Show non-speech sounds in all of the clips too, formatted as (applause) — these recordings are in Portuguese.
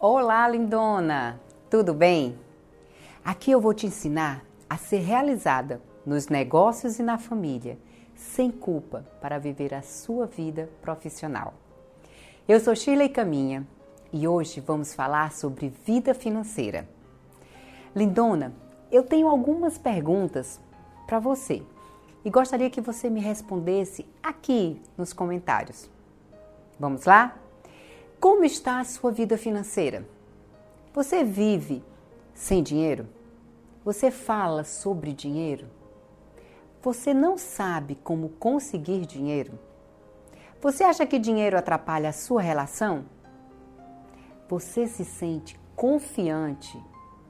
Olá, lindona! Tudo bem? Aqui eu vou te ensinar a ser realizada nos negócios e na família, sem culpa, para viver a sua vida profissional. Eu sou Shirley Caminha e hoje vamos falar sobre vida financeira. Lindona, eu tenho algumas perguntas para você e gostaria que você me respondesse aqui nos comentários. Vamos lá? Como está a sua vida financeira? Você vive sem dinheiro? Você fala sobre dinheiro? Você não sabe como conseguir dinheiro? Você acha que dinheiro atrapalha a sua relação? Você se sente confiante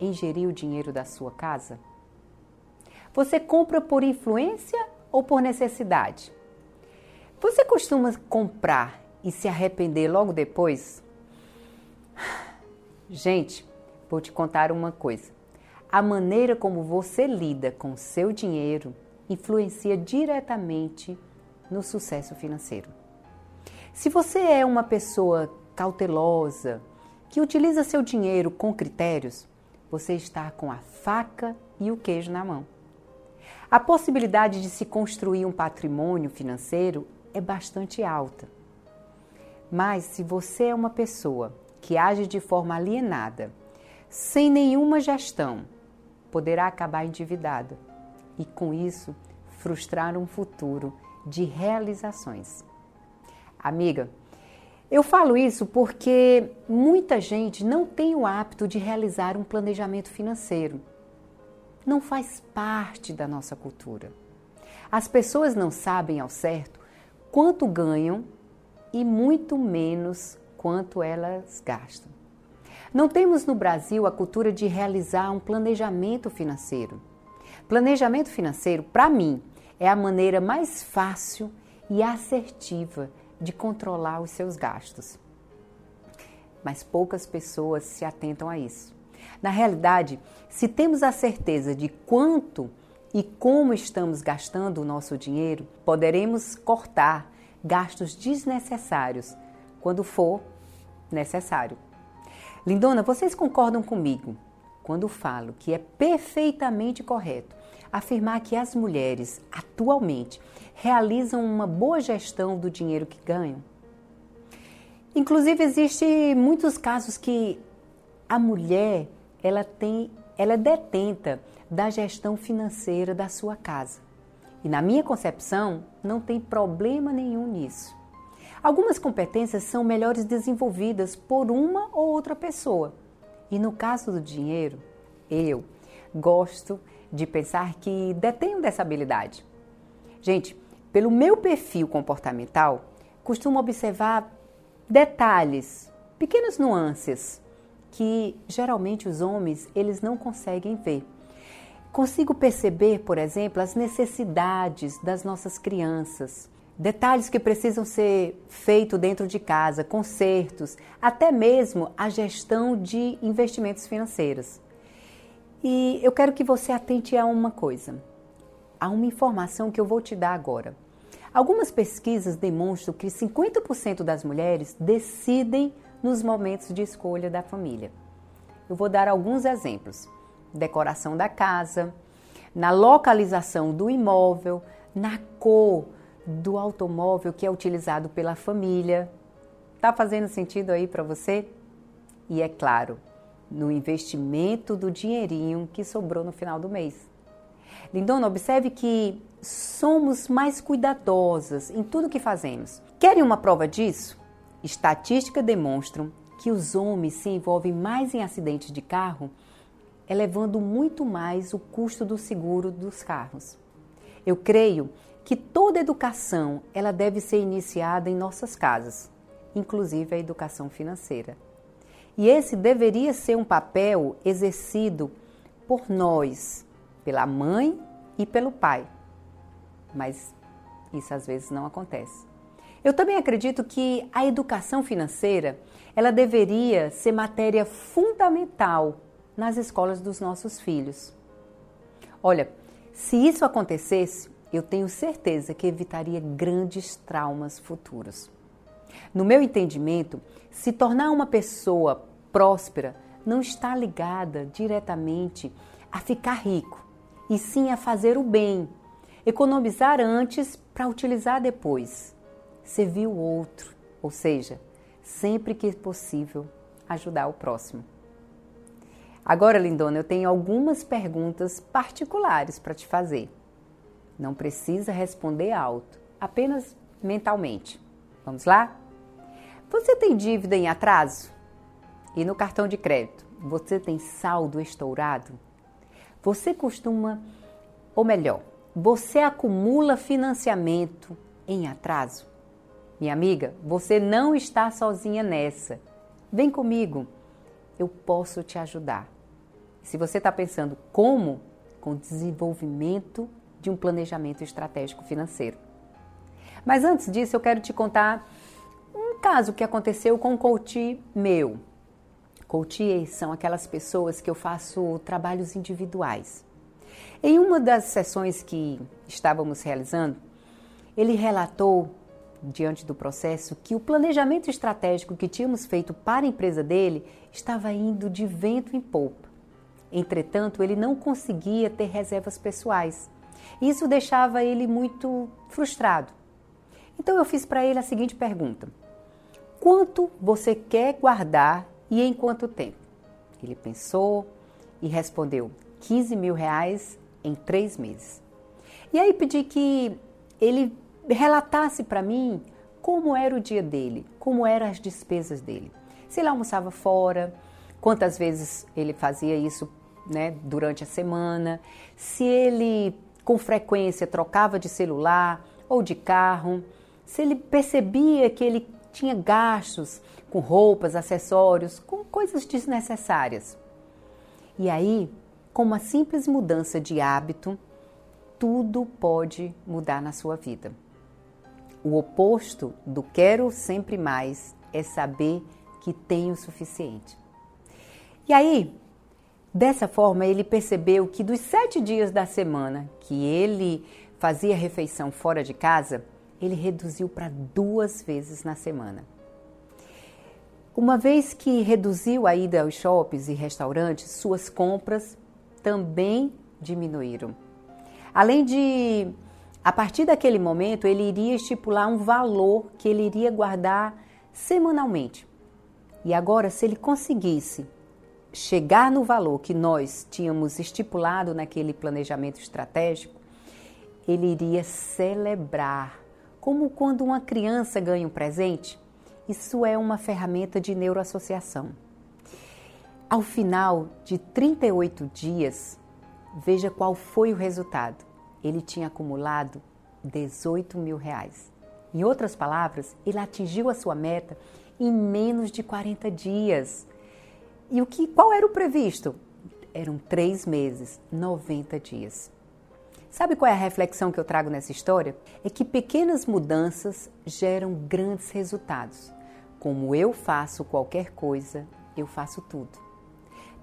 em gerir o dinheiro da sua casa? Você compra por influência ou por necessidade? Você costuma comprar e se arrepender logo depois? Gente, vou te contar uma coisa. A maneira como você lida com seu dinheiro influencia diretamente no sucesso financeiro. Se você é uma pessoa cautelosa, que utiliza seu dinheiro com critérios, você está com a faca e o queijo na mão. A possibilidade de se construir um patrimônio financeiro é bastante alta. Mas se você é uma pessoa que age de forma alienada, sem nenhuma gestão, poderá acabar endividada e, com isso, frustrar um futuro de realizações. Amiga, eu falo isso porque muita gente não tem o hábito de realizar um planejamento financeiro. Não faz parte da nossa cultura. As pessoas não sabem ao certo quanto ganham e muito menos quanto elas gastam. Não temos no Brasil a cultura de realizar um planejamento financeiro. Planejamento financeiro, para mim, é a maneira mais fácil e assertiva de controlar os seus gastos. Mas poucas pessoas se atentam a isso. Na realidade, se temos a certeza de quanto e como estamos gastando o nosso dinheiro, poderemos cortar gastos desnecessários quando for necessário. Lindona, vocês concordam comigo quando falo que é perfeitamente correto afirmar que as mulheres atualmente realizam uma boa gestão do dinheiro que ganham? Inclusive existe muitos casos que a mulher ela tem, ela é detenta da gestão financeira da sua casa. E na minha concepção, não tem problema nenhum nisso. Algumas competências são melhores desenvolvidas por uma ou outra pessoa. E no caso do dinheiro, eu gosto de pensar que detenho dessa habilidade. Gente, pelo meu perfil comportamental, costumo observar detalhes, pequenas nuances que geralmente os homens eles não conseguem ver. Consigo perceber, por exemplo, as necessidades das nossas crianças, detalhes que precisam ser feitos dentro de casa, consertos, até mesmo a gestão de investimentos financeiros. E eu quero que você atente a uma coisa, a uma informação que eu vou te dar agora. Algumas pesquisas demonstram que 50% das mulheres decidem nos momentos de escolha da família. Eu vou dar alguns exemplos decoração da casa, na localização do imóvel, na cor do automóvel que é utilizado pela família. Tá fazendo sentido aí para você? E é claro, no investimento do dinheirinho que sobrou no final do mês. Lindona, observe que somos mais cuidadosas em tudo que fazemos. Querem uma prova disso? Estatísticas demonstram que os homens se envolvem mais em acidentes de carro elevando muito mais o custo do seguro dos carros. Eu creio que toda educação ela deve ser iniciada em nossas casas, inclusive a educação financeira. E esse deveria ser um papel exercido por nós, pela mãe e pelo pai. Mas isso às vezes não acontece. Eu também acredito que a educação financeira, ela deveria ser matéria fundamental nas escolas dos nossos filhos. Olha, se isso acontecesse, eu tenho certeza que evitaria grandes traumas futuros. No meu entendimento, se tornar uma pessoa próspera não está ligada diretamente a ficar rico, e sim a fazer o bem, economizar antes para utilizar depois, servir o outro, ou seja, sempre que possível, ajudar o próximo. Agora, lindona, eu tenho algumas perguntas particulares para te fazer. Não precisa responder alto, apenas mentalmente. Vamos lá? Você tem dívida em atraso? E no cartão de crédito, você tem saldo estourado? Você costuma, ou melhor, você acumula financiamento em atraso? Minha amiga, você não está sozinha nessa. Vem comigo, eu posso te ajudar. Se você está pensando como, com desenvolvimento de um planejamento estratégico financeiro. Mas antes disso, eu quero te contar um caso que aconteceu com um coach meu. Coaches são aquelas pessoas que eu faço trabalhos individuais. Em uma das sessões que estávamos realizando, ele relatou, diante do processo, que o planejamento estratégico que tínhamos feito para a empresa dele estava indo de vento em polpa. Entretanto, ele não conseguia ter reservas pessoais. Isso deixava ele muito frustrado. Então eu fiz para ele a seguinte pergunta: Quanto você quer guardar e em quanto tempo? Ele pensou e respondeu: 15 mil reais em três meses. E aí pedi que ele relatasse para mim como era o dia dele, como eram as despesas dele. Se ele almoçava fora, quantas vezes ele fazia isso né, durante a semana, se ele com frequência trocava de celular ou de carro, se ele percebia que ele tinha gastos com roupas, acessórios, com coisas desnecessárias. E aí, com uma simples mudança de hábito, tudo pode mudar na sua vida. O oposto do quero sempre mais é saber que tem o suficiente. E aí, dessa forma, ele percebeu que dos sete dias da semana que ele fazia refeição fora de casa, ele reduziu para duas vezes na semana. Uma vez que reduziu a ida aos shoppings e restaurantes, suas compras também diminuíram. Além de, a partir daquele momento, ele iria estipular um valor que ele iria guardar semanalmente. E agora, se ele conseguisse chegar no valor que nós tínhamos estipulado naquele planejamento estratégico, ele iria celebrar, como quando uma criança ganha um presente isso é uma ferramenta de neuroassociação. Ao final de 38 dias, veja qual foi o resultado. Ele tinha acumulado 18 mil reais. Em outras palavras, ele atingiu a sua meta em menos de 40 dias. E o que, qual era o previsto? Eram três meses, 90 dias. Sabe qual é a reflexão que eu trago nessa história? É que pequenas mudanças geram grandes resultados. Como eu faço qualquer coisa, eu faço tudo.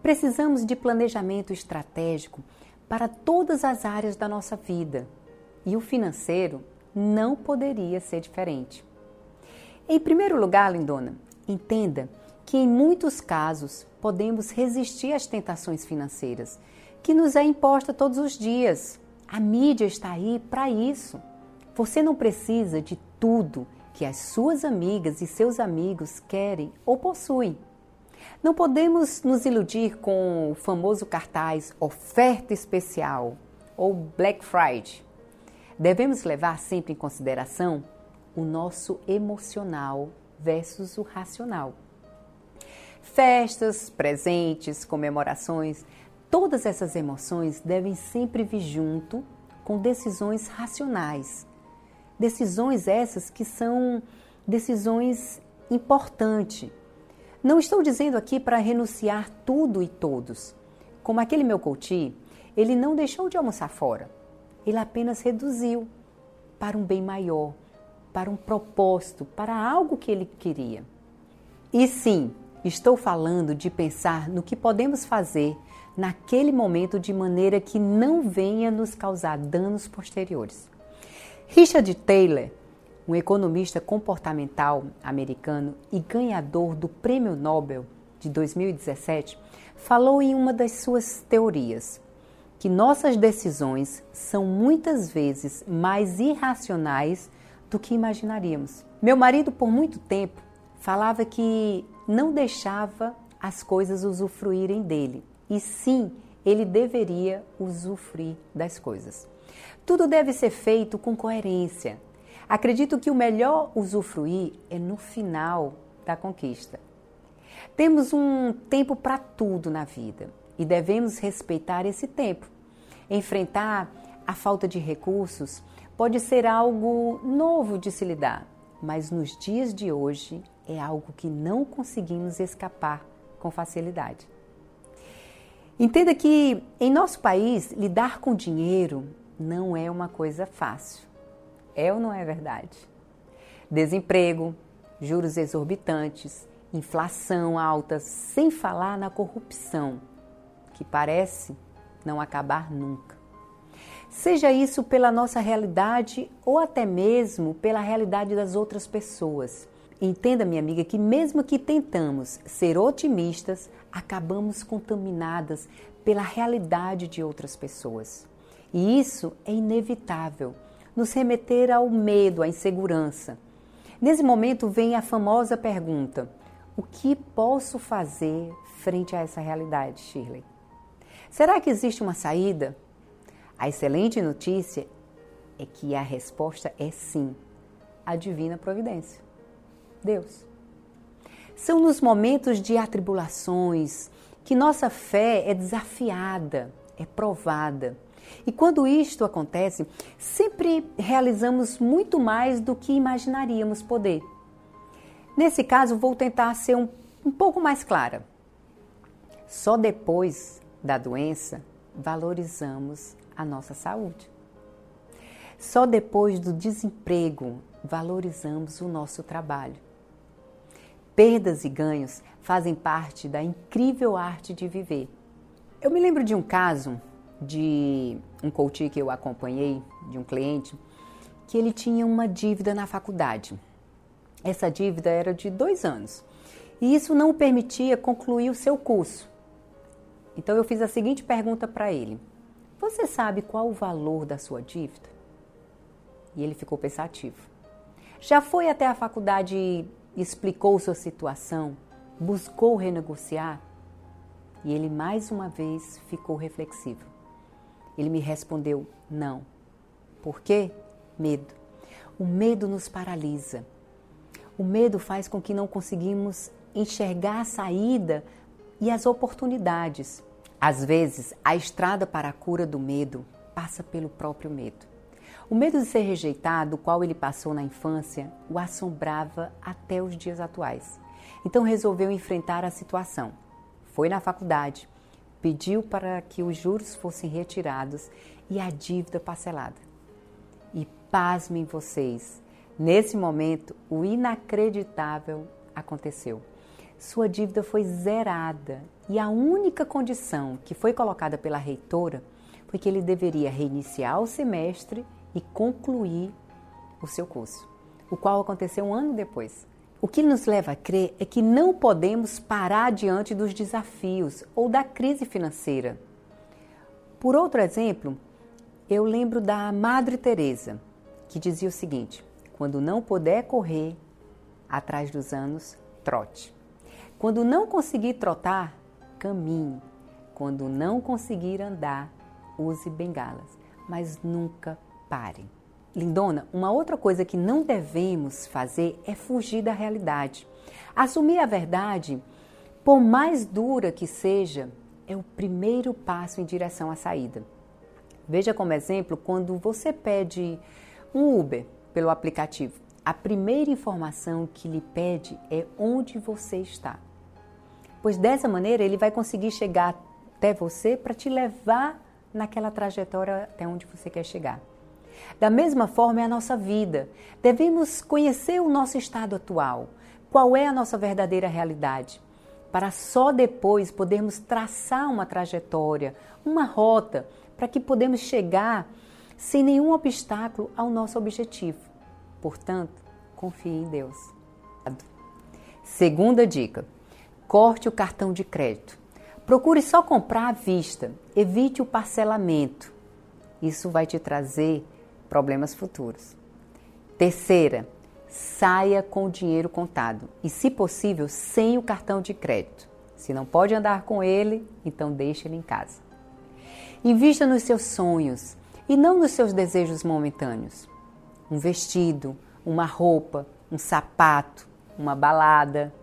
Precisamos de planejamento estratégico para todas as áreas da nossa vida e o financeiro não poderia ser diferente. Em primeiro lugar, lindona, entenda que em muitos casos podemos resistir às tentações financeiras que nos é imposta todos os dias. A mídia está aí para isso. Você não precisa de tudo que as suas amigas e seus amigos querem ou possuem. Não podemos nos iludir com o famoso cartaz oferta especial ou Black Friday. Devemos levar sempre em consideração o nosso emocional versus o racional. Festas, presentes, comemorações, todas essas emoções devem sempre vir junto com decisões racionais Decisões essas que são decisões importantes. Não estou dizendo aqui para renunciar tudo e todos. Como aquele meu coach, ele não deixou de almoçar fora. Ele apenas reduziu para um bem maior, para um propósito, para algo que ele queria. E sim, estou falando de pensar no que podemos fazer naquele momento de maneira que não venha nos causar danos posteriores. Richard Taylor, um economista comportamental americano e ganhador do Prêmio Nobel de 2017, falou em uma das suas teorias que nossas decisões são muitas vezes mais irracionais do que imaginaríamos. Meu marido, por muito tempo, falava que não deixava as coisas usufruírem dele, e sim, ele deveria usufruir das coisas. Tudo deve ser feito com coerência. Acredito que o melhor usufruir é no final da conquista. Temos um tempo para tudo na vida e devemos respeitar esse tempo. Enfrentar a falta de recursos pode ser algo novo de se lidar, mas nos dias de hoje é algo que não conseguimos escapar com facilidade. Entenda que em nosso país lidar com dinheiro não é uma coisa fácil. É ou não é verdade? Desemprego, juros exorbitantes, inflação alta, sem falar na corrupção, que parece não acabar nunca. Seja isso pela nossa realidade ou até mesmo pela realidade das outras pessoas. Entenda, minha amiga, que mesmo que tentamos ser otimistas, acabamos contaminadas pela realidade de outras pessoas. E isso é inevitável, nos remeter ao medo, à insegurança. Nesse momento vem a famosa pergunta: o que posso fazer frente a essa realidade, Shirley? Será que existe uma saída? A excelente notícia é que a resposta é sim, a divina providência. Deus. São nos momentos de atribulações que nossa fé é desafiada, é provada. E quando isto acontece, sempre realizamos muito mais do que imaginaríamos poder. Nesse caso, vou tentar ser um, um pouco mais clara. Só depois da doença valorizamos a nossa saúde. Só depois do desemprego valorizamos o nosso trabalho. Perdas e ganhos fazem parte da incrível arte de viver. Eu me lembro de um caso de um coach que eu acompanhei, de um cliente, que ele tinha uma dívida na faculdade. Essa dívida era de dois anos e isso não o permitia concluir o seu curso. Então eu fiz a seguinte pergunta para ele: Você sabe qual o valor da sua dívida? E ele ficou pensativo. Já foi até a faculdade explicou sua situação, buscou renegociar? E ele mais uma vez ficou reflexivo. Ele me respondeu: não. Por quê? Medo. O medo nos paralisa. O medo faz com que não conseguimos enxergar a saída e as oportunidades. Às vezes, a estrada para a cura do medo passa pelo próprio medo. O medo de ser rejeitado, qual ele passou na infância, o assombrava até os dias atuais. Então resolveu enfrentar a situação. Foi na faculdade, pediu para que os juros fossem retirados e a dívida parcelada. E pasmem vocês, nesse momento o inacreditável aconteceu. Sua dívida foi zerada e a única condição que foi colocada pela reitora foi que ele deveria reiniciar o semestre e concluir o seu curso, o qual aconteceu um ano depois. O que nos leva a crer é que não podemos parar diante dos desafios ou da crise financeira. Por outro exemplo, eu lembro da Madre Teresa, que dizia o seguinte: quando não puder correr atrás dos anos, trote. Quando não conseguir trotar, caminhe. Quando não conseguir andar, use bengalas, mas nunca Lindona, uma outra coisa que não devemos fazer é fugir da realidade. Assumir a verdade, por mais dura que seja, é o primeiro passo em direção à saída. Veja como exemplo quando você pede um Uber pelo aplicativo. A primeira informação que lhe pede é onde você está. Pois dessa maneira ele vai conseguir chegar até você para te levar naquela trajetória até onde você quer chegar. Da mesma forma é a nossa vida. Devemos conhecer o nosso estado atual, qual é a nossa verdadeira realidade, para só depois podermos traçar uma trajetória, uma rota, para que podemos chegar sem nenhum obstáculo ao nosso objetivo. Portanto, confie em Deus. Segunda dica: Corte o cartão de crédito. Procure só comprar à vista. Evite o parcelamento. Isso vai te trazer problemas futuros. Terceira, saia com o dinheiro contado e, se possível, sem o cartão de crédito. Se não pode andar com ele, então deixe ele em casa. Invista nos seus sonhos e não nos seus desejos momentâneos. Um vestido, uma roupa, um sapato, uma balada.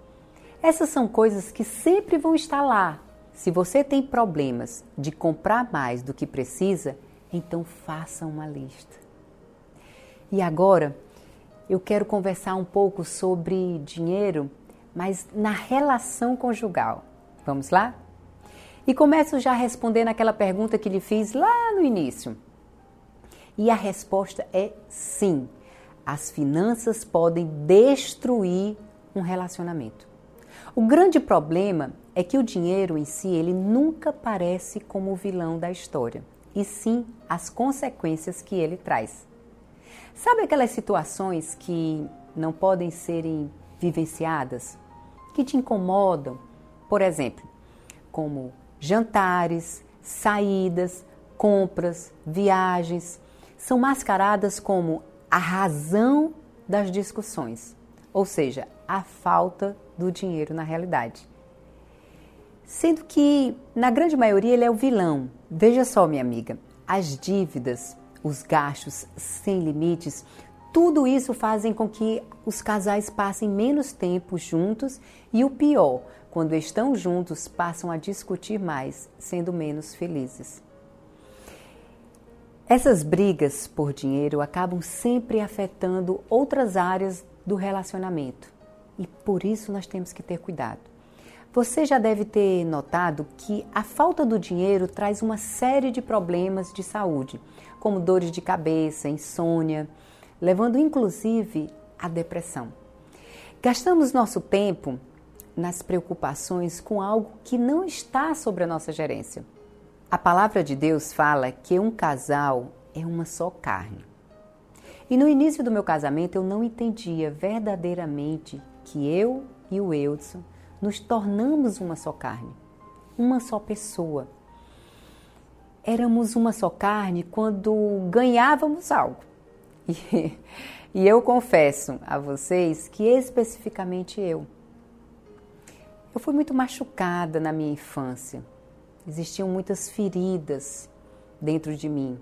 Essas são coisas que sempre vão estar lá. Se você tem problemas de comprar mais do que precisa, então faça uma lista. E agora, eu quero conversar um pouco sobre dinheiro, mas na relação conjugal. Vamos lá? E começo já respondendo aquela pergunta que lhe fiz lá no início. E a resposta é sim. As finanças podem destruir um relacionamento. O grande problema é que o dinheiro em si ele nunca parece como o vilão da história, e sim as consequências que ele traz. Sabe aquelas situações que não podem serem vivenciadas, que te incomodam? Por exemplo, como jantares, saídas, compras, viagens, são mascaradas como a razão das discussões, ou seja, a falta do dinheiro na realidade. Sendo que, na grande maioria, ele é o vilão. Veja só, minha amiga, as dívidas, os gastos sem limites, tudo isso fazem com que os casais passem menos tempo juntos e o pior, quando estão juntos, passam a discutir mais, sendo menos felizes. Essas brigas por dinheiro acabam sempre afetando outras áreas do relacionamento e por isso nós temos que ter cuidado. Você já deve ter notado que a falta do dinheiro traz uma série de problemas de saúde, como dores de cabeça, insônia, levando inclusive à depressão. Gastamos nosso tempo nas preocupações com algo que não está sobre a nossa gerência. A palavra de Deus fala que um casal é uma só carne. E no início do meu casamento eu não entendia verdadeiramente que eu e o Eudson nos tornamos uma só carne, uma só pessoa éramos uma só carne quando ganhávamos algo. E, (laughs) e eu confesso a vocês que especificamente eu. Eu fui muito machucada na minha infância. Existiam muitas feridas dentro de mim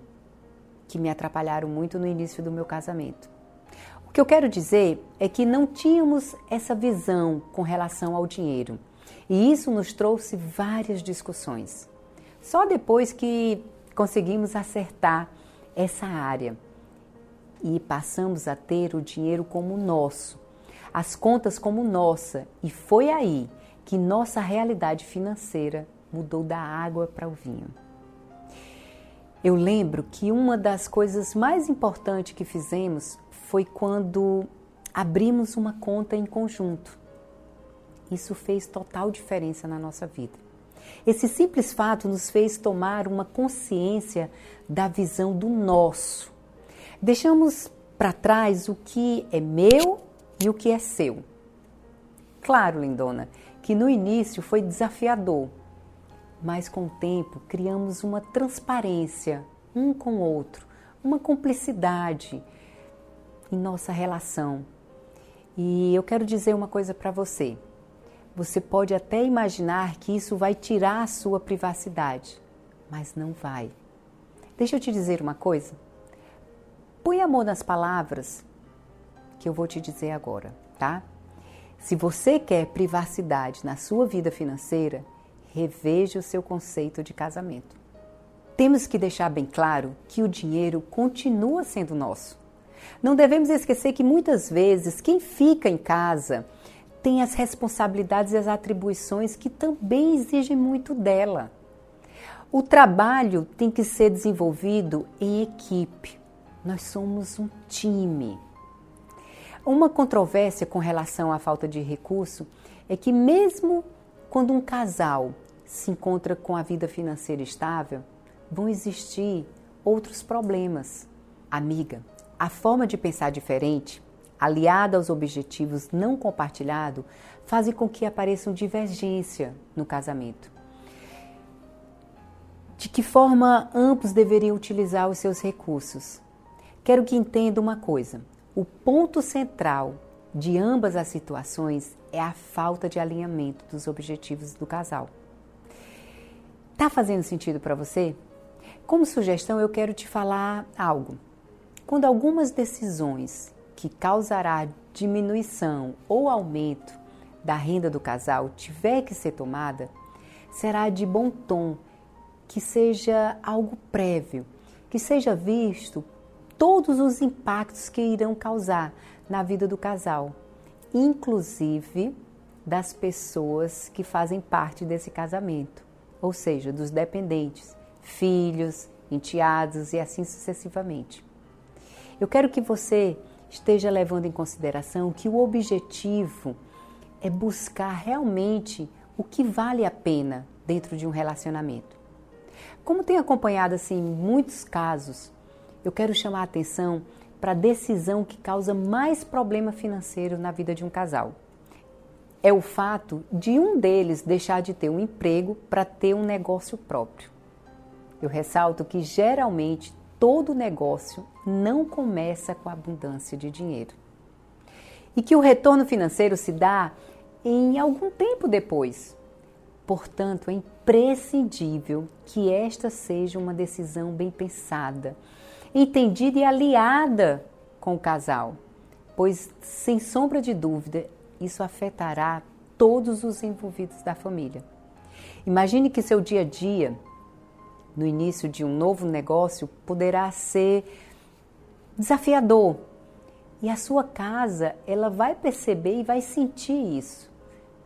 que me atrapalharam muito no início do meu casamento. O que eu quero dizer é que não tínhamos essa visão com relação ao dinheiro. E isso nos trouxe várias discussões. Só depois que conseguimos acertar essa área e passamos a ter o dinheiro como nosso, as contas como nossa, e foi aí que nossa realidade financeira mudou da água para o vinho. Eu lembro que uma das coisas mais importantes que fizemos foi quando abrimos uma conta em conjunto. Isso fez total diferença na nossa vida. Esse simples fato nos fez tomar uma consciência da visão do nosso. Deixamos para trás o que é meu e o que é seu. Claro, lindona, que no início foi desafiador, mas com o tempo criamos uma transparência um com o outro, uma cumplicidade em nossa relação. E eu quero dizer uma coisa para você. Você pode até imaginar que isso vai tirar a sua privacidade, mas não vai. Deixa eu te dizer uma coisa. Põe amor nas palavras que eu vou te dizer agora, tá? Se você quer privacidade na sua vida financeira, reveja o seu conceito de casamento. Temos que deixar bem claro que o dinheiro continua sendo nosso. Não devemos esquecer que muitas vezes quem fica em casa tem as responsabilidades e as atribuições que também exigem muito dela. O trabalho tem que ser desenvolvido em equipe. Nós somos um time. Uma controvérsia com relação à falta de recurso é que, mesmo quando um casal se encontra com a vida financeira estável, vão existir outros problemas. Amiga, a forma de pensar diferente aliada aos objetivos não compartilhados, fazem com que apareçam divergência no casamento. De que forma ambos deveriam utilizar os seus recursos? Quero que entenda uma coisa: o ponto central de ambas as situações é a falta de alinhamento dos objetivos do casal. Tá fazendo sentido para você? Como sugestão, eu quero te falar algo. Quando algumas decisões que causará diminuição ou aumento da renda do casal tiver que ser tomada, será de bom tom que seja algo prévio, que seja visto todos os impactos que irão causar na vida do casal, inclusive das pessoas que fazem parte desse casamento, ou seja, dos dependentes, filhos, enteados e assim sucessivamente. Eu quero que você esteja levando em consideração que o objetivo é buscar realmente o que vale a pena dentro de um relacionamento. Como tenho acompanhado assim muitos casos, eu quero chamar a atenção para a decisão que causa mais problema financeiro na vida de um casal. É o fato de um deles deixar de ter um emprego para ter um negócio próprio. Eu ressalto que geralmente todo negócio não começa com abundância de dinheiro. E que o retorno financeiro se dá em algum tempo depois. Portanto, é imprescindível que esta seja uma decisão bem pensada, entendida e aliada com o casal, pois, sem sombra de dúvida, isso afetará todos os envolvidos da família. Imagine que seu dia a dia, no início de um novo negócio, poderá ser desafiador. E a sua casa, ela vai perceber e vai sentir isso.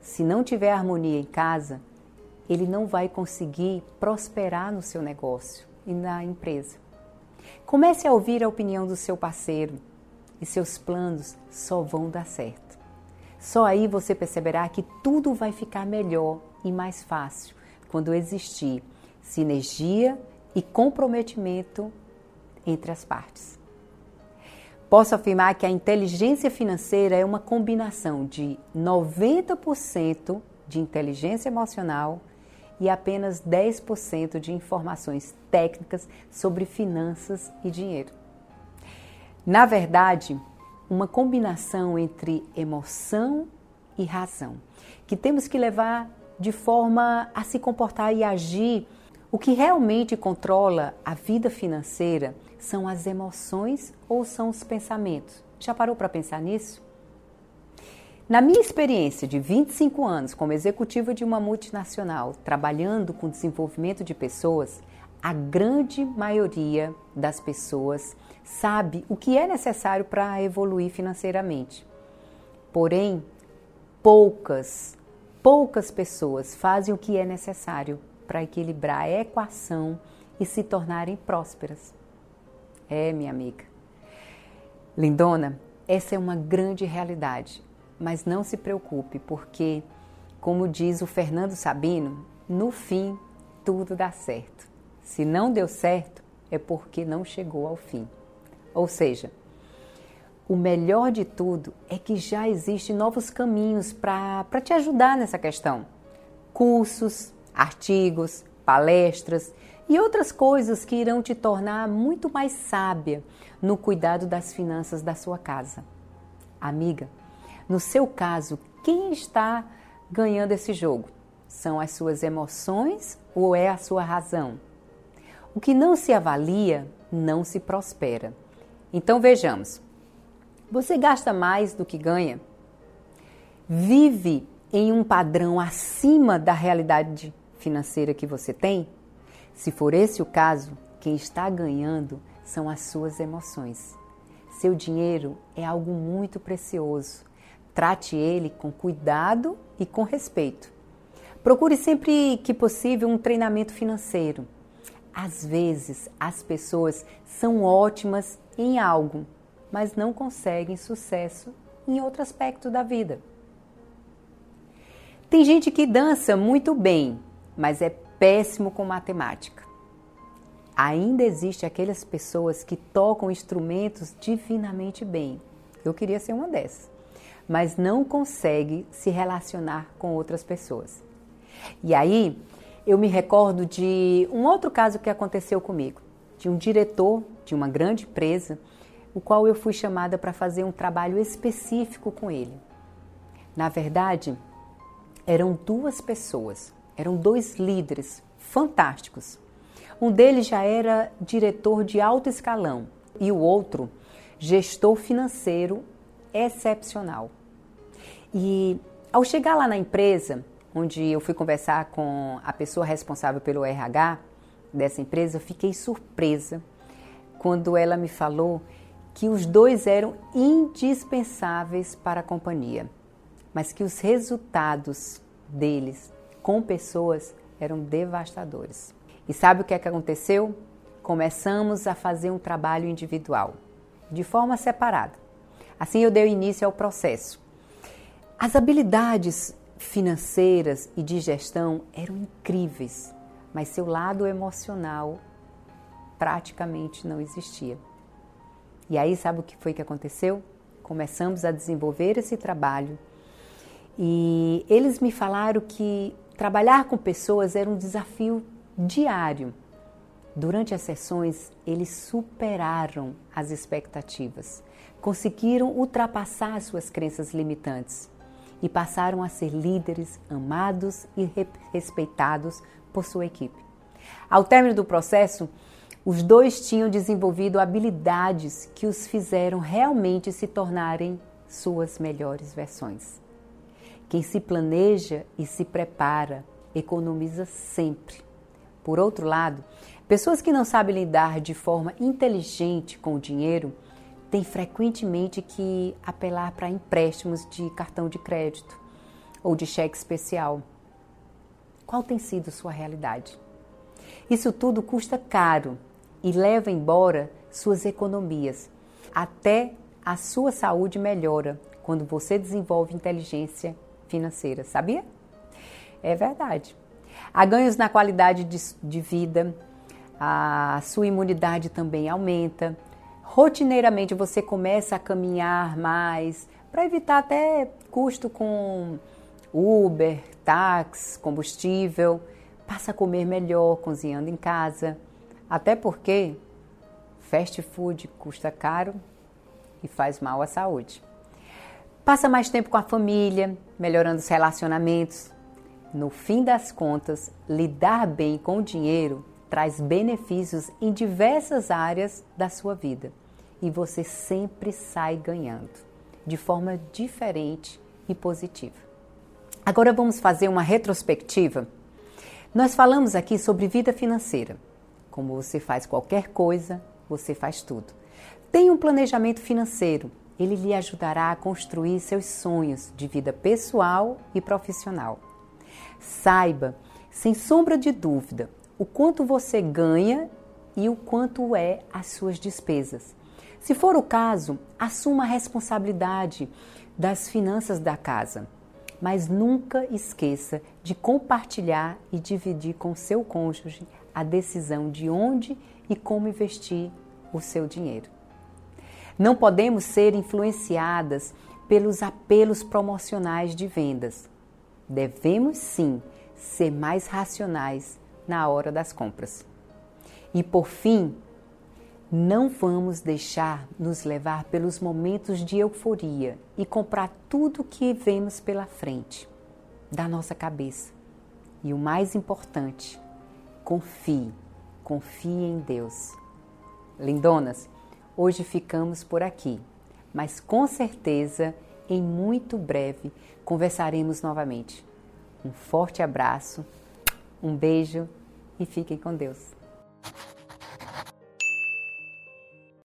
Se não tiver harmonia em casa, ele não vai conseguir prosperar no seu negócio e na empresa. Comece a ouvir a opinião do seu parceiro e seus planos só vão dar certo. Só aí você perceberá que tudo vai ficar melhor e mais fácil quando existir sinergia e comprometimento entre as partes. Posso afirmar que a inteligência financeira é uma combinação de 90% de inteligência emocional e apenas 10% de informações técnicas sobre finanças e dinheiro. Na verdade, uma combinação entre emoção e razão, que temos que levar de forma a se comportar e agir. O que realmente controla a vida financeira são as emoções ou são os pensamentos? Já parou para pensar nisso? Na minha experiência de 25 anos como executiva de uma multinacional, trabalhando com desenvolvimento de pessoas, a grande maioria das pessoas sabe o que é necessário para evoluir financeiramente. Porém, poucas, poucas pessoas fazem o que é necessário para equilibrar a equação e se tornarem prósperas. É, minha amiga. Lindona, essa é uma grande realidade mas não se preocupe, porque, como diz o Fernando Sabino, no fim tudo dá certo. Se não deu certo, é porque não chegou ao fim. Ou seja, o melhor de tudo é que já existem novos caminhos para te ajudar nessa questão. Cursos, artigos, palestras e outras coisas que irão te tornar muito mais sábia no cuidado das finanças da sua casa. Amiga, no seu caso, quem está ganhando esse jogo? São as suas emoções ou é a sua razão? O que não se avalia não se prospera. Então vejamos: você gasta mais do que ganha? Vive em um padrão acima da realidade financeira que você tem? Se for esse o caso, quem está ganhando são as suas emoções. Seu dinheiro é algo muito precioso Trate ele com cuidado e com respeito. Procure sempre que possível um treinamento financeiro. Às vezes, as pessoas são ótimas em algo, mas não conseguem sucesso em outro aspecto da vida. Tem gente que dança muito bem, mas é péssimo com matemática. Ainda existe aquelas pessoas que tocam instrumentos divinamente bem, Eu queria ser uma dessas. Mas não consegue se relacionar com outras pessoas. E aí, eu me recordo de um outro caso que aconteceu comigo, de um diretor de uma grande empresa, o qual eu fui chamada para fazer um trabalho específico com ele. Na verdade, eram duas pessoas, eram dois líderes fantásticos. Um deles já era diretor de alto escalão e o outro, gestor financeiro excepcional. E ao chegar lá na empresa, onde eu fui conversar com a pessoa responsável pelo RH dessa empresa, eu fiquei surpresa quando ela me falou que os dois eram indispensáveis para a companhia, mas que os resultados deles com pessoas eram devastadores. E sabe o que é que aconteceu? Começamos a fazer um trabalho individual, de forma separada. Assim eu dei início ao processo. As habilidades financeiras e de gestão eram incríveis, mas seu lado emocional praticamente não existia. E aí, sabe o que foi que aconteceu? Começamos a desenvolver esse trabalho e eles me falaram que trabalhar com pessoas era um desafio diário. Durante as sessões, eles superaram as expectativas, conseguiram ultrapassar suas crenças limitantes e passaram a ser líderes amados e respeitados por sua equipe. Ao término do processo, os dois tinham desenvolvido habilidades que os fizeram realmente se tornarem suas melhores versões. Quem se planeja e se prepara economiza sempre. Por outro lado, pessoas que não sabem lidar de forma inteligente com o dinheiro têm frequentemente que apelar para empréstimos de cartão de crédito ou de cheque especial. Qual tem sido sua realidade? Isso tudo custa caro e leva embora suas economias. Até a sua saúde melhora quando você desenvolve inteligência financeira, sabia? É verdade. Há ganhos na qualidade de, de vida, a sua imunidade também aumenta. Rotineiramente você começa a caminhar mais para evitar até custo com Uber, táxi, combustível. Passa a comer melhor cozinhando em casa. Até porque fast food custa caro e faz mal à saúde. Passa mais tempo com a família, melhorando os relacionamentos. No fim das contas, lidar bem com o dinheiro traz benefícios em diversas áreas da sua vida e você sempre sai ganhando, de forma diferente e positiva. Agora vamos fazer uma retrospectiva. Nós falamos aqui sobre vida financeira. Como você faz qualquer coisa, você faz tudo. Tem um planejamento financeiro. Ele lhe ajudará a construir seus sonhos de vida pessoal e profissional. Saiba, sem sombra de dúvida, o quanto você ganha e o quanto é as suas despesas. Se for o caso, assuma a responsabilidade das finanças da casa, mas nunca esqueça de compartilhar e dividir com seu cônjuge a decisão de onde e como investir o seu dinheiro. Não podemos ser influenciadas pelos apelos promocionais de vendas. Devemos sim ser mais racionais na hora das compras. E por fim, não vamos deixar nos levar pelos momentos de euforia e comprar tudo que vemos pela frente da nossa cabeça. E o mais importante, Confie, confie em Deus. Lindonas, hoje ficamos por aqui, mas com certeza em muito breve conversaremos novamente. Um forte abraço, um beijo e fiquem com Deus.